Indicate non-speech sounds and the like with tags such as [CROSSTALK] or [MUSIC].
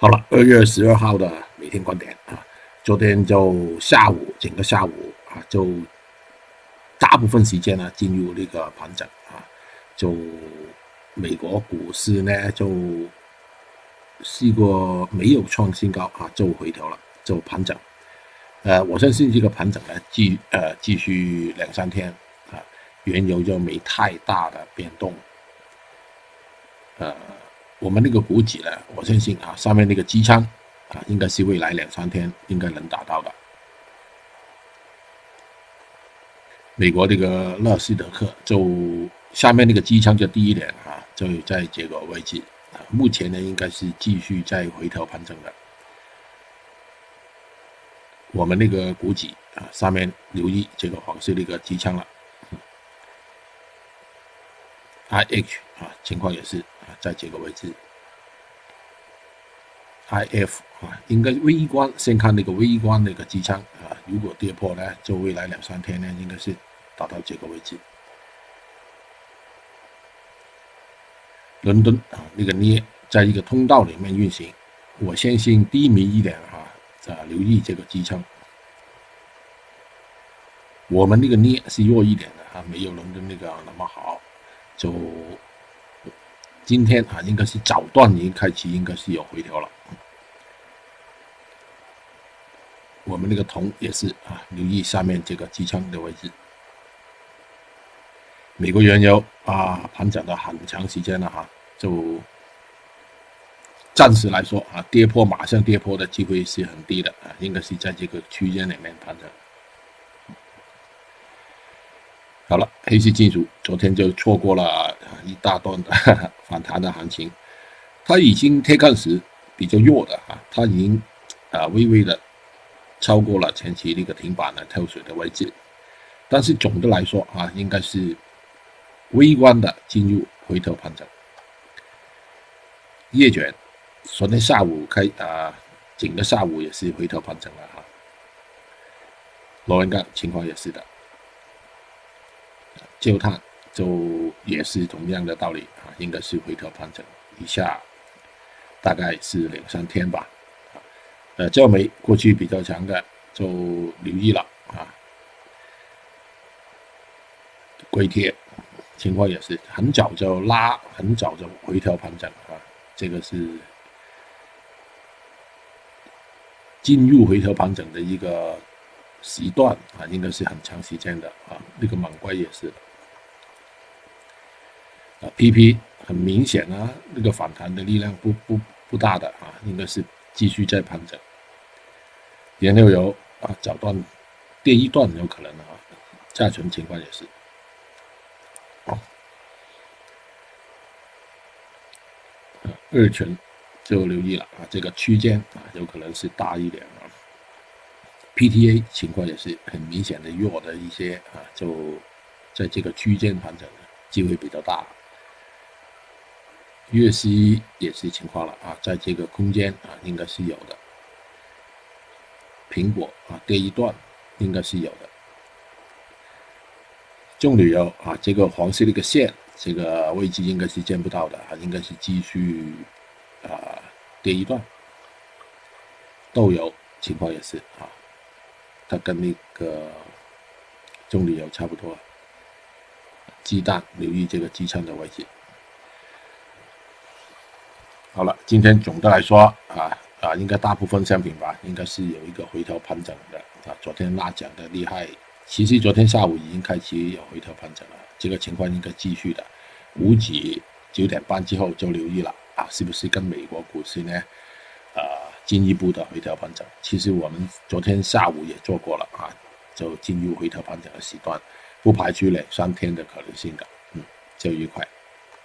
好了，二月十二号的每天观点啊，昨天就下午整个下午啊，就大部分时间呢进入那个盘整啊，就美国股市呢就试过没有创新高啊，就回调了，就盘整。呃，我相信这个盘整呢继呃继续两三天啊，原油就没太大的变动，呃。我们那个股指呢，我相信啊，上面那个机枪啊，应该是未来两三天应该能达到的。美国这个乐视德克就下面那个机枪就低一点啊，就在这个位置啊，目前呢应该是继续在回调盘整的。我们那个股指啊，上面留意这个黄色那个机枪了。I H 啊，情况也是，在这个位置。I F 啊，应该微观先看那个微观那个支撑啊，如果跌破呢，就未来两三天呢，应该是达到这个位置。伦敦啊，那个捏在一个通道里面运行，我相信低迷一点啊，啊，留意这个支撑。我们那个捏是弱一点的啊，没有伦敦那个那么好。就今天啊，应该是早段已经开启，应该是有回调了。我们那个铜也是啊，留意下面这个支撑的位置。美国原油啊，盘整了很长时间了哈，就暂时来说啊，跌破马上跌破的机会是很低的啊，应该是在这个区间里面盘整。好了，黑色金属昨天就错过了一大段的 [LAUGHS] 反弹的行情，它已经贴看时比较弱的啊，它已经啊微微的超过了前期那个停板的跳水的位置，但是总的来说啊，应该是微观的进入回头盘整。夜卷昨天下午开啊，整个下午也是回头盘整了哈。螺纹钢情况也是的。焦炭就也是同样的道理啊，应该是回调盘整一下，大概是两三天吧。呃，焦煤过去比较强的就留意了啊。硅铁情况也是很早就拉，很早就回调盘整啊，这个是进入回调盘整的一个时段啊，应该是很长时间的啊。那个锰硅也是。啊，PP 很明显啊，那个反弹的力量不不不大的啊，应该是继续在盘整。原料油啊，早段跌一段有可能啊，下存情况也是。二醇就留意了啊，这个区间啊，有可能是大一点啊。PTA 情况也是很明显的弱的一些啊，就在这个区间盘整机会比较大。粤西也是情况了啊，在这个空间啊，应该是有的。苹果啊，跌一段应该是有的。中旅游啊，这个黄色的一个线，这个位置应该是见不到的啊，应该是继续啊跌一段。豆油情况也是啊，它跟那个中旅游差不多。鸡蛋留意这个支撑的位置。好了，今天总的来说啊啊，应该大部分商品吧，应该是有一个回调盘整的啊。昨天拉涨的厉害，其实昨天下午已经开始有回调盘整了，这个情况应该继续的。五指九点半之后就留意了啊，是不是跟美国股市呢？呃，进一步的回调盘整。其实我们昨天下午也做过了啊，就进入回调盘整的时段，不排除两三天的可能性的。嗯，就愉快。